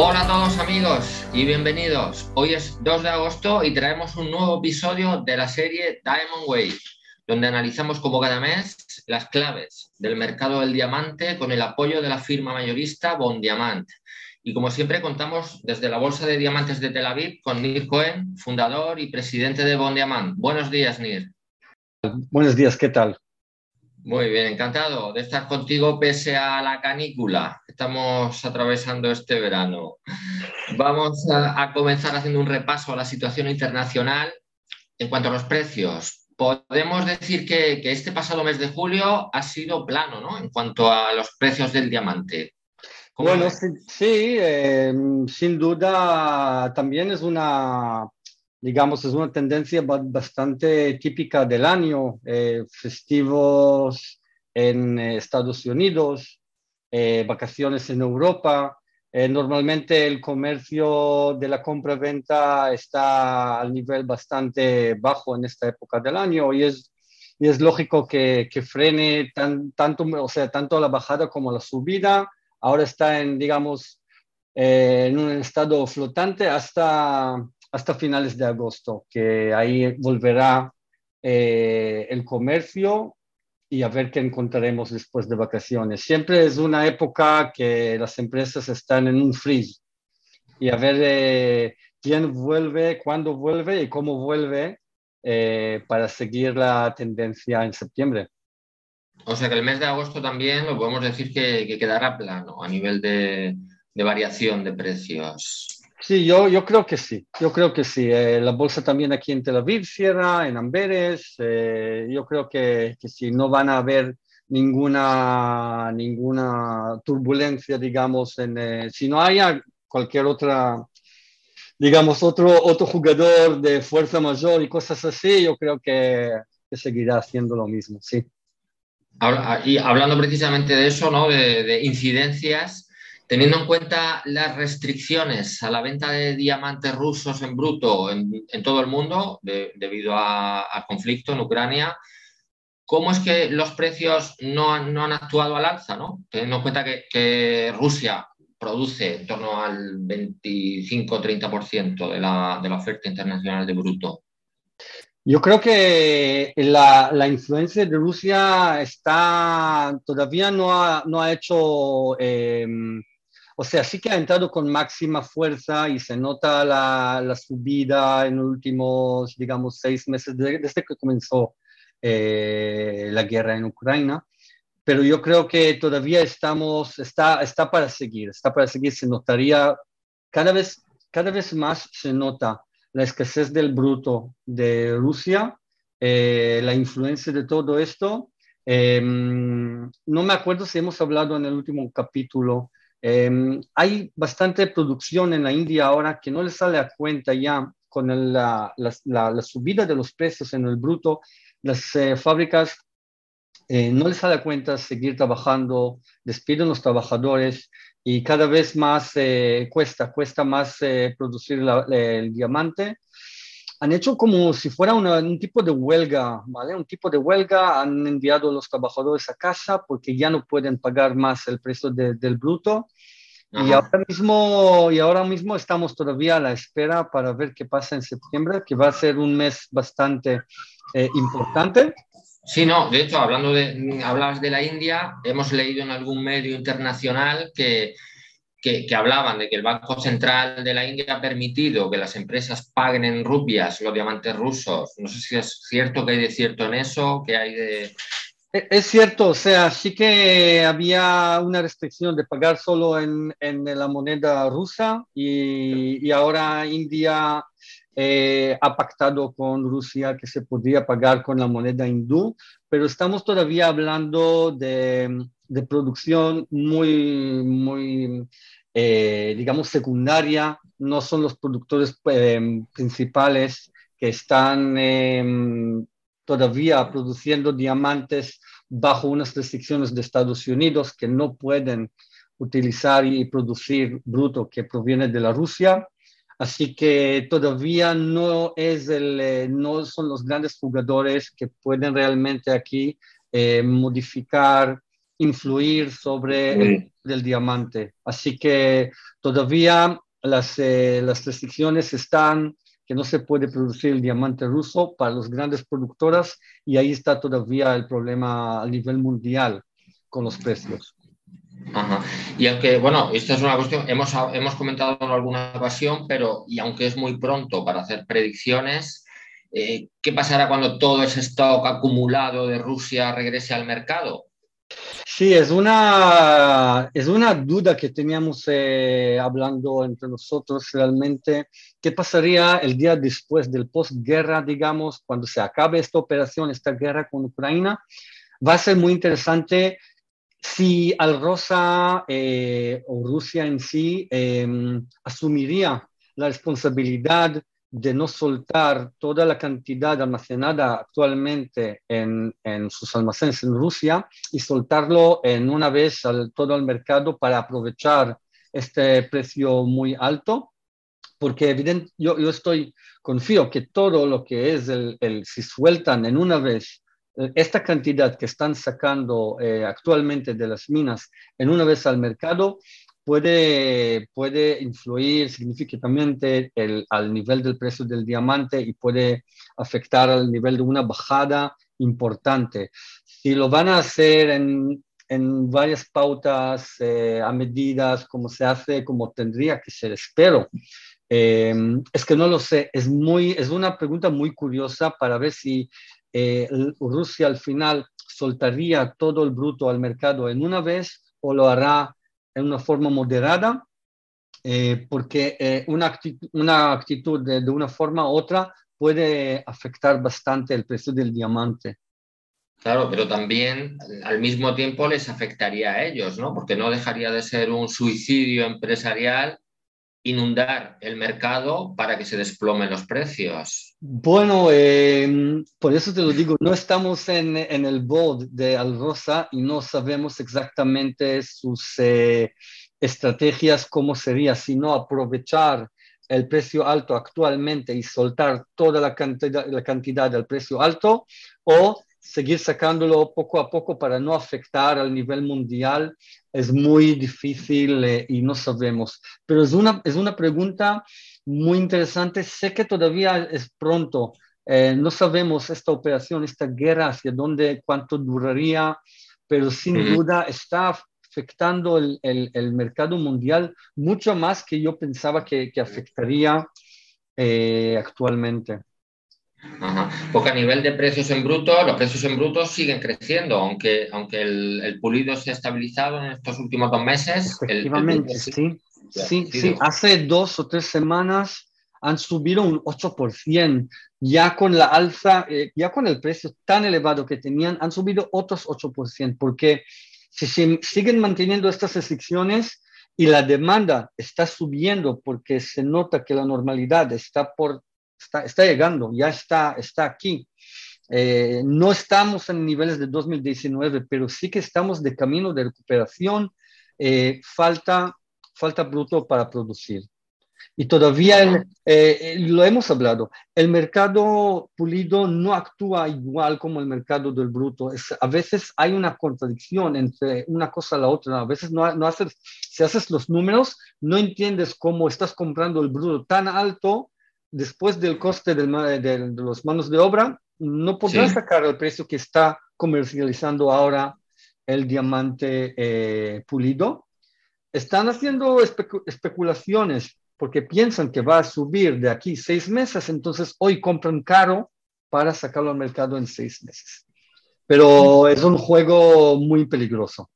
Hola a todos amigos y bienvenidos. Hoy es 2 de agosto y traemos un nuevo episodio de la serie Diamond Wave, donde analizamos como cada mes las claves del mercado del diamante con el apoyo de la firma mayorista Bon Diamant. Y como siempre contamos desde la Bolsa de Diamantes de Tel Aviv con Nir Cohen, fundador y presidente de Bon Diamant. Buenos días, Nir. Buenos días, ¿qué tal? Muy bien, encantado de estar contigo pese a la canícula que estamos atravesando este verano. Vamos a, comenzar haciendo un repaso a la situación internacional en cuanto a los precios. Podemos decir que, este pasado mes de julio ha sido plano, ¿no? En cuanto a los precios del diamante. Bueno, sí, eh, sin duda también es una digamos, es una tendencia bastante típica del año, eh, festivos en eh, Estados Unidos, eh, vacaciones en Europa. normalmente el comercio de la compra-venta está al nivel bastante bajo en esta época del año y es, y es lógico que, que frene tan, tanto, o sea, tanto la bajada como la subida. Ahora está en, digamos, en un estado flotante hasta hasta finales de agosto, que ahí volverá eh, el comercio y a ver qué encontraremos después de vacaciones. Siempre es una época que las empresas están en un freeze y a ver eh, quién vuelve, cuándo vuelve y cómo vuelve eh, para seguir la tendencia en septiembre. O sea que el mes de agosto también lo podemos decir que, quedará plano a nivel de variación de precios. Sí, yo, yo creo que sí, yo creo que sí. Eh, la bolsa también aquí en Tel Aviv cierra, en Amberes. Eh, yo creo que, que sí, no van a haber ninguna, ninguna turbulencia, digamos, en, eh, si no haya cualquier otra, digamos, otro, otro jugador de fuerza mayor y cosas así, yo creo que, que seguirá haciendo lo mismo, sí. Y hablando precisamente de eso, ¿no? de, de incidencias, Teniendo en cuenta las restricciones a la venta de diamantes rusos en bruto en, todo el mundo debido al conflicto en Ucrania, ¿cómo es que los precios no han, actuado al alza? Teniendo en cuenta que, Rusia produce en torno al 25-30% de la, de la oferta internacional de bruto. Yo creo que la, influencia de Rusia está todavía no ha, hecho em, o sea, sí que ha entrado con máxima fuerza y se nota la, la subida en los últimos, digamos, seis meses desde que comenzó eh, la guerra en Ucrania. Pero yo creo que todavía estamos, está, está para seguir, está para seguir. Se notaría cada vez, cada vez más se nota la escasez del bruto de Rusia, eh, la influencia de todo esto. Em, no me acuerdo si hemos hablado en el último capítulo Em, hay bastante producción en la India ahora que no le sale a cuenta ya con la, la, subida de los precios en el bruto. Las eh, fábricas eh, no les sale a cuenta seguir trabajando, despiden los trabajadores y cada vez más eh, cuesta, cuesta más producir el diamante. Han hecho como si fuera un tipo de huelga, ¿vale? Un tipo de huelga, han enviado a los trabajadores a casa porque ya no pueden pagar más el precio del bruto. Y ahora, mismo, y ahora mismo estamos todavía a la espera para ver qué pasa en septiembre, que va a ser un mes bastante eh, importante. Sí, no, de hecho, hablando de, hablabas de la India, hemos leído en algún medio internacional que que, hablaban de que el Banco Central de la India ha permitido que las empresas paguen en rupias los diamantes rusos. No sé si es cierto que hay de cierto en eso, que hay de... E, es cierto, o sea, sí que había una restricción de pagar solo en, en la moneda rusa y, y ahora India eh, ha pactado con Rusia que se podría pagar con la moneda hindú, pero estamos todavía hablando de, de producción muy, muy eh, digamos, secundaria, no son los productores eh, principales que están em, todavía produciendo diamantes bajo unas restricciones de Estados Unidos que no pueden utilizar y producir bruto que proviene de la Rusia. Así que todavía no, es el, eh, no son los grandes jugadores que pueden realmente aquí modificar influir sobre el, diamante. Así que todavía las, eh, las restricciones están que no se puede producir el diamante ruso para las grandes productoras y ahí está todavía el problema a nivel mundial con los precios. Y aunque, bueno, esto es una cuestión, hemos, hemos comentado en alguna ocasión, pero y aunque es muy pronto para hacer predicciones, eh, ¿qué pasará cuando todo ese stock acumulado de Rusia regrese al mercado? Sí, es una, es una duda que teníamos eh, hablando entre nosotros realmente. ¿Qué pasaría el día después del postguerra, digamos, cuando se acabe esta operación, esta guerra con Ucrania? Va a ser muy interesante si Al Rosa eh, o Rusia en sí em, asumiría la responsabilidad de no soltar toda la cantidad almacenada actualmente en, sus almacenes en Rusia y soltarlo en una vez al todo el mercado para aprovechar este precio muy alto, porque evidente, yo, estoy confío que todo lo que es el, si sueltan en una vez esta cantidad que están sacando eh, actualmente de las minas en una vez al mercado puede, puede influir significativamente el, al nivel del precio del diamante y puede afectar al nivel de una bajada importante. Si lo van a hacer en, en varias pautas eh, a medidas, como se hace, como tendría que ser, espero. es que no lo sé, es, muy, es una pregunta muy curiosa para ver si eh, Rusia al final soltaría todo el bruto al mercado en una vez o lo hará en una forma moderada, eh, porque eh, una, actitud, una actitud de, de, una forma u otra puede afectar bastante el precio del diamante. Claro, pero también al mismo tiempo les afectaría a ellos, ¿no? Porque no dejaría de ser un suicidio empresarial inundar el mercado para que se desplomen los precios? Bueno, em, por eso te lo digo, no estamos en, el board de Alrosa y no sabemos exactamente sus eh, estrategias, cómo sería, sino aprovechar el precio alto actualmente y soltar toda la cantidad, la cantidad del precio alto o seguir sacándolo poco a poco para no afectar al nivel mundial es muy difícil eh, y no sabemos. Pero es una, es una pregunta muy interesante. Sé que todavía es pronto. Eh, no sabemos esta operación, esta guerra, hacia dónde, cuánto duraría, pero sin duda está afectando el, el, el, mercado mundial mucho más que yo pensaba que, que afectaría eh, actualmente. Porque a nivel de precios en bruto, los precios en bruto siguen creciendo, aunque, aunque el, pulido se ha estabilizado en estos últimos dos meses. Efectivamente, sí. Sí, sí, hace dos o tres semanas han subido un 8%, ya con la alza, eh, ya con el precio tan elevado que tenían, han subido otros 8%, porque si se siguen manteniendo estas restricciones y la demanda está subiendo porque se nota que la normalidad está por está, llegando, ya está, está aquí. Eh, no estamos en niveles de 2019, pero sí que estamos de camino de recuperación. Eh, falta, falta bruto para producir. Y todavía eh, lo hemos hablado, el mercado pulido no actúa igual como el mercado del bruto. Es, a veces hay una contradicción entre una cosa y la otra. A veces no, no haces, si haces los números, no entiendes cómo estás comprando el bruto tan alto después del coste de, los manos de obra, no podrá sacar el precio que está comercializando ahora el diamante eh, pulido. Están haciendo especulaciones porque piensan que va a subir de aquí seis meses, entonces hoy compran caro para sacarlo al mercado en seis meses. Pero es un juego muy peligroso.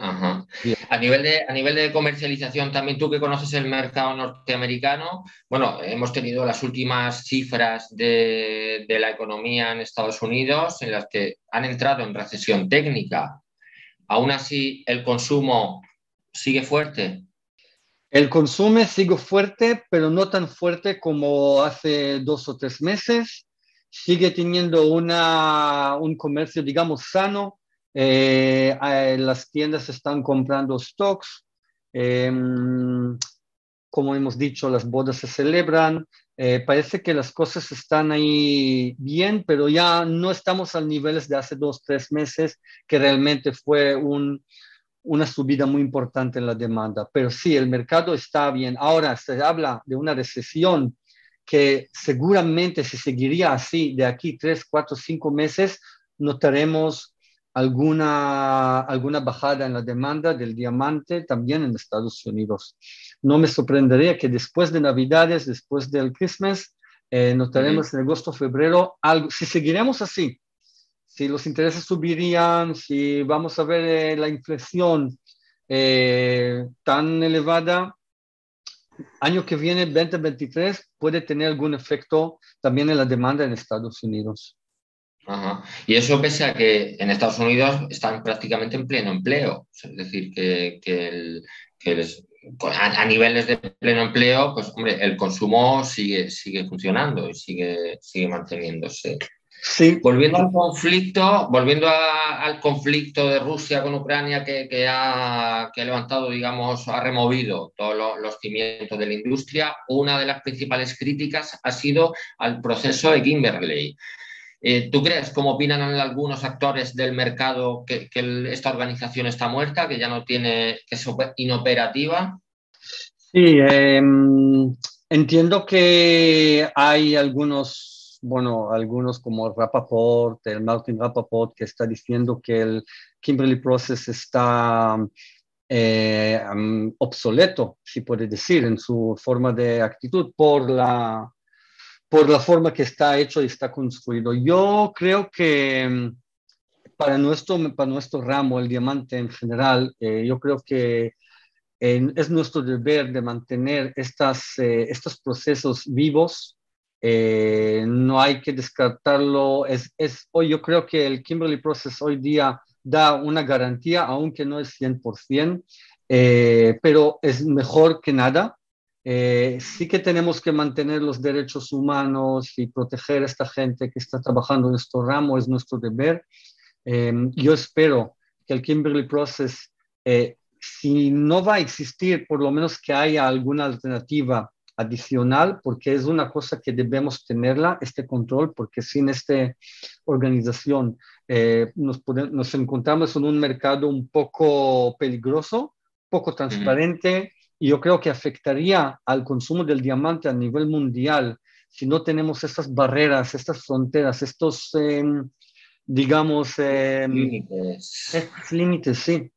A nivel, de, a nivel de comercialización, también tú que conoces el mercado norteamericano, bueno, hemos tenido las últimas cifras de, de la economía en Estados Unidos en las que han entrado en recesión técnica. Aún así, el consumo sigue fuerte. El consumo sigue fuerte, pero no tan fuerte como hace dos o tres meses. Sigue teniendo una, un comercio, digamos, sano, eh, las tiendas están comprando stocks. Em, como hemos dicho, las bodas se celebran. Eh, parece que las cosas están ahí bien, pero ya no estamos al niveles de hace dos, tres meses, que realmente fue un, una subida muy importante en la demanda. Pero sí, el mercado está bien. Ahora se habla de una recesión que seguramente si seguiría así de aquí tres, cuatro, cinco meses, notaremos alguna, alguna bajada en la demanda del diamante también en Estados Unidos. No me sorprendería que después de Navidades, después del Christmas, eh, notaremos en agosto, febrero, algo, si seguiremos así, si los intereses subirían, si vamos a ver eh, la inflación eh, tan elevada, año que viene, 2023, puede tener algún efecto también en la demanda en Estados Unidos. Y eso pese a que en Estados Unidos están prácticamente en pleno empleo, es decir, que, a, niveles de pleno empleo, pues hombre, el consumo sigue, sigue funcionando y sigue, sigue manteniéndose. Sí. Volviendo al conflicto, volviendo al conflicto de Rusia con Ucrania que, ha, levantado, digamos, ha removido todos los cimientos de la industria, una de las principales críticas ha sido al proceso de Kimberley. Eh, ¿Tú crees, como opinan algunos actores del mercado, que, esta organización está muerta, que ya no tiene, que es inoperativa? Sí, em, entiendo que hay algunos bueno, algunos como Rappaport, el Martin Rappaport, que está diciendo que el Kimberley Process está eh, obsoleto, si puede decir, en su forma de actitud por la, por la forma que está hecho y está construido. Yo creo que mm, para nuestro, para nuestro ramo, el diamante en general, eh, yo creo que es nuestro deber de mantener estas, eh, estos procesos vivos eh, no hay que descartarlo. Es, es, hoy yo creo que el Kimberley Process hoy día da una garantía, aunque no es 100%, eh, pero es mejor que nada. Eh, sí que tenemos que mantener los derechos humanos y proteger a esta gente que está trabajando en este ramo, es nuestro deber. yo espero que el Kimberley Process, si no va a existir, por lo menos que haya alguna alternativa adicional porque es una cosa que debemos tenerla, este control, porque sin esta organización eh, nos, nos encontramos en un mercado un poco peligroso, poco transparente, y yo creo que afectaría al consumo del diamante a nivel mundial si no tenemos estas barreras, estas fronteras, estos, em, digamos, em, límites. límites, sí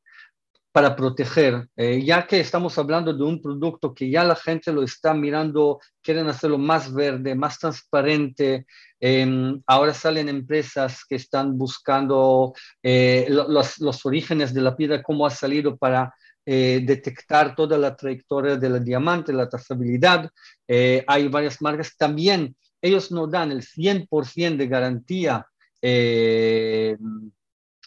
para proteger, eh, ya que estamos hablando de un producto que ya la gente lo está mirando, quieren hacerlo más verde, más transparente. Em, ahora salen empresas que están buscando eh, los, los, orígenes de la piedra, cómo ha salido para eh, detectar toda la trayectoria del diamante, la trazabilidad. hay varias marcas también. Ellos no dan el 100% de garantía,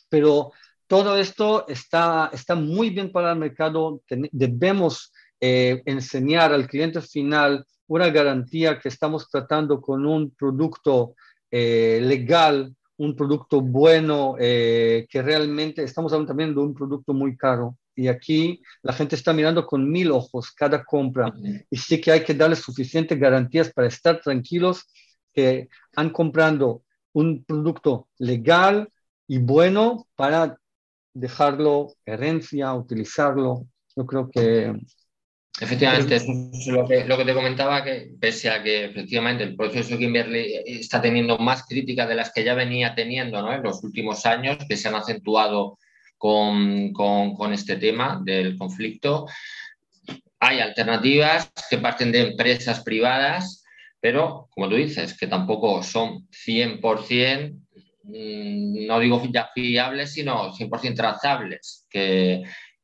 pero todo esto está, está muy bien para el mercado. Debemos eh, enseñar al cliente final una garantía que estamos tratando con un producto eh, legal, un producto bueno, eh, que realmente estamos hablando también de un producto muy caro. Y aquí la gente está mirando con mil ojos cada compra. Y sí que hay que darles suficientes garantías para estar tranquilos que han comprando un producto legal y bueno para dejarlo herencia, utilizarlo. Yo creo que... Efectivamente, es lo que, lo que te comentaba, que pese a que efectivamente el proceso Kimberley está teniendo más críticas de las que ya venía teniendo ¿no? en los últimos años, que se han acentuado con, con, con este tema del conflicto, hay alternativas que parten de empresas privadas, pero como tú dices, que tampoco son 100% Mm, no digo ya fiables, sino 100% trazables, que,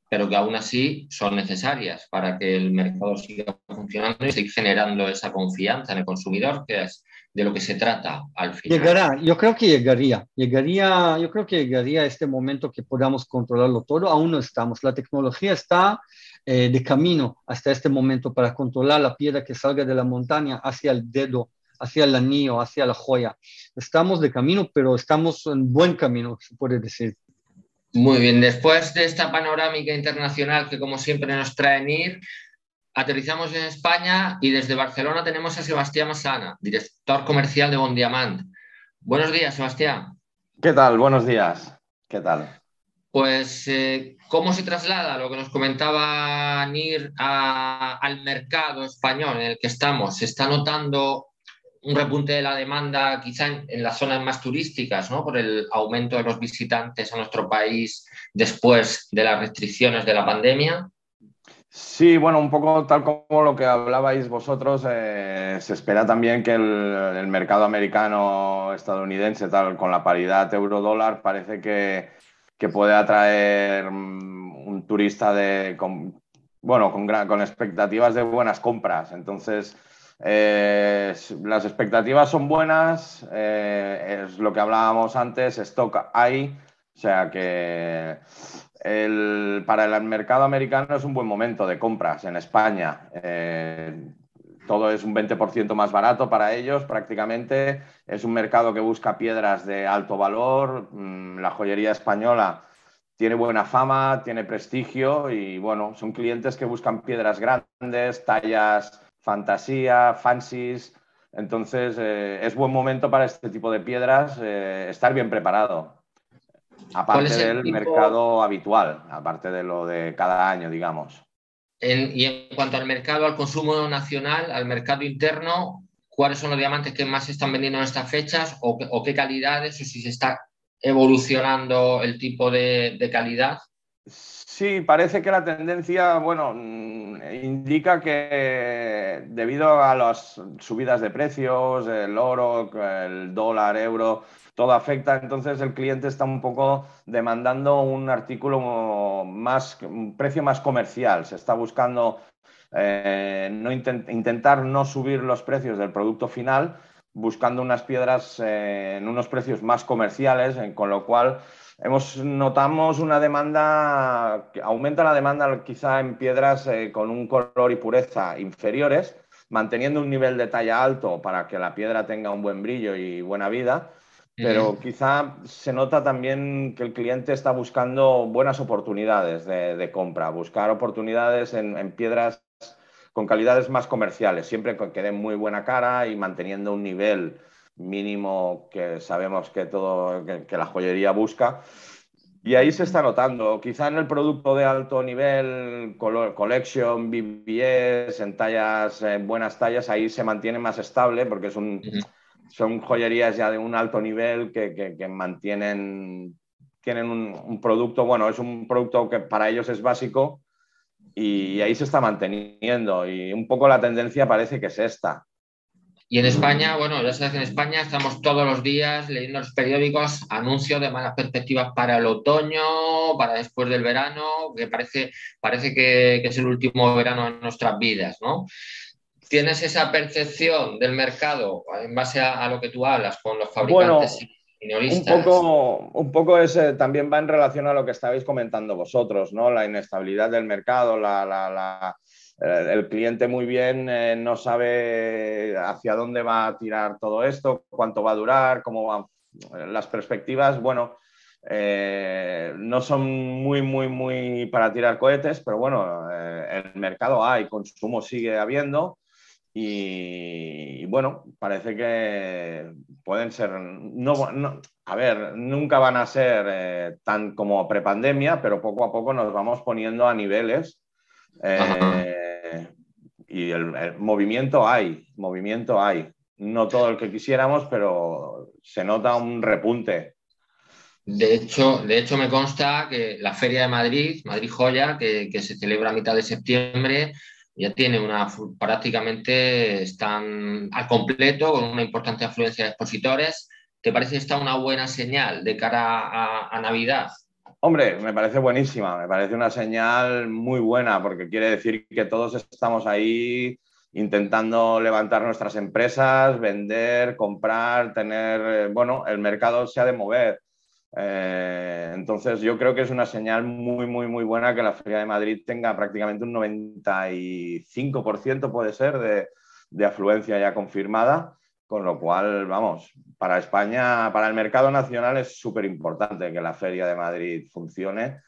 pero que aún así son necesarias para que el mercado siga funcionando y siga generando esa confianza en el consumidor, que es de lo que se trata al final. Llegará, yo creo que llegaría, llegaría, yo creo que llegaría este momento que podamos controlarlo todo, aún no estamos, la tecnología está eh, de camino hasta este momento para controlar la piedra que salga de la montaña hacia el dedo hacia el anillo, hacia la joya. Estamos de camino, pero estamos en buen camino, se puede decir. Muy bien, después de esta panorámica internacional que como siempre nos trae NIR, aterrizamos en España y desde Barcelona tenemos a Sebastián Masana, director comercial de Bondiamant. Buenos días, Sebastián. ¿Qué tal? Buenos días. ¿Qué tal? Pues, eh, ¿cómo se traslada lo que nos comentaba Nir al mercado español en el que estamos? ¿Se está notando un repunte de la demanda quizá en, las zonas más turísticas, ¿no? por el aumento de los visitantes a nuestro país después de las restricciones de la pandemia? Sí, bueno, un poco tal como lo que hablabais vosotros, eh, se espera también que el, mercado americano estadounidense, tal con la paridad euro-dólar, parece que, puede atraer mm, un turista de, con, bueno, con, con expectativas de buenas compras. Entonces, eh, las expectativas son buenas, eh, es lo que hablábamos antes, stock hay, o sea que para el mercado americano es un buen momento de compras en España. Eh, todo es un 20% más barato para ellos prácticamente. Es un mercado que busca piedras de alto valor. Mm, la joyería española tiene buena fama, tiene prestigio y bueno, son clientes que buscan piedras grandes, tallas fantasía, fancies. Entonces, eh, es buen momento para este tipo de piedras eh, estar bien preparado. Aparte del mercado habitual, aparte de lo de cada año, digamos. y en cuanto al mercado, al consumo nacional, al mercado interno, ¿cuáles son los diamantes que más se están vendiendo en estas fechas o, qué calidades o si se está evolucionando el tipo de, de calidad? Sí, parece que la tendencia, bueno, mm, indica que debido a las subidas de precios, el oro, el dólar, euro, todo afecta, entonces el cliente está un poco demandando un artículo más, un precio más comercial, se está buscando eh, no intentar no subir los precios del producto final, buscando unas piedras eh, en unos precios más comerciales, con lo cual hemos, notamos una demanda, aumenta la demanda quizá en piedras eh, con un color y pureza inferiores, manteniendo un nivel de talla alto para que la piedra tenga un buen brillo y buena vida, pero quizá se nota también que el cliente está buscando buenas oportunidades de, compra, buscar oportunidades en, piedras con calidades más comerciales, siempre que den muy buena cara y manteniendo un nivel mínimo que sabemos que todo que, la joyería busca. Y ahí se está notando, quizá en el producto de alto nivel, collection, BBS, en tallas, en buenas tallas, ahí se mantiene más estable porque es un, son joyerías ya de un alto nivel que, que, mantienen, tienen un, un, producto, bueno, es un producto que para ellos es básico y ahí se está manteniendo y un poco la tendencia parece que es esta. Y en España, bueno, ya sabes que en España estamos todos los días leyendo los periódicos anuncios de malas perspectivas para el otoño, para después del verano, que parece, parece que, es el último verano en nuestras vidas, ¿no? ¿Tienes esa percepción del mercado en base a, lo que tú hablas con los fabricantes minoristas? Un poco, un poco ese, también va en relación a lo que estabais comentando vosotros, ¿no? La inestabilidad del mercado, la, la el cliente muy bien eh, no sabe hacia dónde va a tirar todo esto, cuánto va a durar, cómo van las perspectivas. Bueno, eh, no son muy, muy, muy para tirar cohetes, pero bueno, el mercado hay, consumo sigue habiendo y, bueno, parece que pueden ser, no, a ver, nunca van a ser tan como prepandemia, pero poco a poco nos vamos poniendo a niveles y el, movimiento hay, movimiento hay. No todo el que quisiéramos, pero se nota un repunte. De hecho, de hecho, me consta que la Feria de Madrid, Madrid Joya, que, se celebra a mitad de septiembre, ya tiene una prácticamente están al completo con una importante afluencia de expositores. ¿Te parece esta una buena señal de cara a Navidad? Hombre, me parece buenísima, me parece una señal muy buena porque quiere decir que todos estamos ahí intentando levantar nuestras empresas, vender, comprar, tener, eh, bueno, el mercado se ha de mover. Eh, entonces yo creo que es una señal muy, muy, muy buena que la Feria de Madrid tenga prácticamente un 95% puede ser de, de afluencia ya confirmada con lo cual, vamos, para España, para el mercado nacional es súper importante que la Feria de Madrid funcione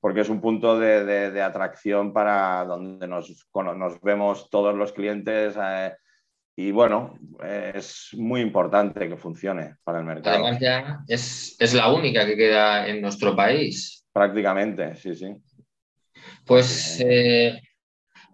porque es un punto de, atracción para donde nos, nos, vemos todos los clientes. Eh, y bueno, es muy importante que funcione para el mercado. Además, ya es, es la única que queda en nuestro país. Prácticamente, sí, sí. Pues eh,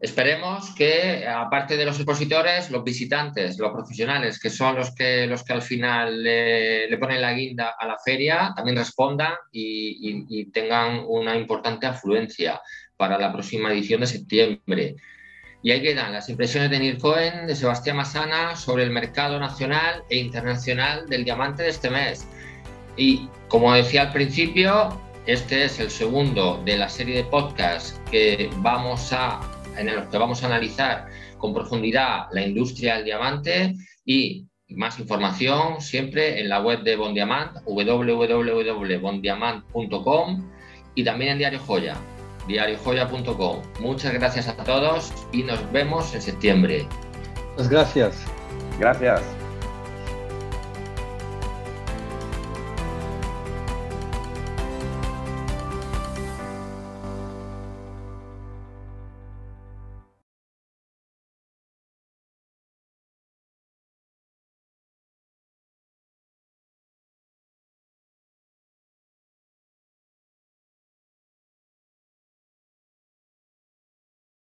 esperemos que, aparte de los expositores, los visitantes, los profesionales, que son los que, los que al final le, ponen la guinda a la feria, también respondan y, tengan una importante afluencia para la próxima edición de septiembre. Y ahí quedan las impresiones de Nir Cohen, de Sebastián Masana, sobre el mercado nacional e internacional del diamante de este mes. Y como decía al principio, este es el segundo de la serie de podcasts que vamos a, en los que vamos a analizar con profundidad la industria del diamante y más información siempre en la web de Bondiamant, www.bondiamant.com y también en Diario Joya, diariojoya.com. Muchas gracias a todos y nos vemos en septiembre. Muchas gracias. Gracias.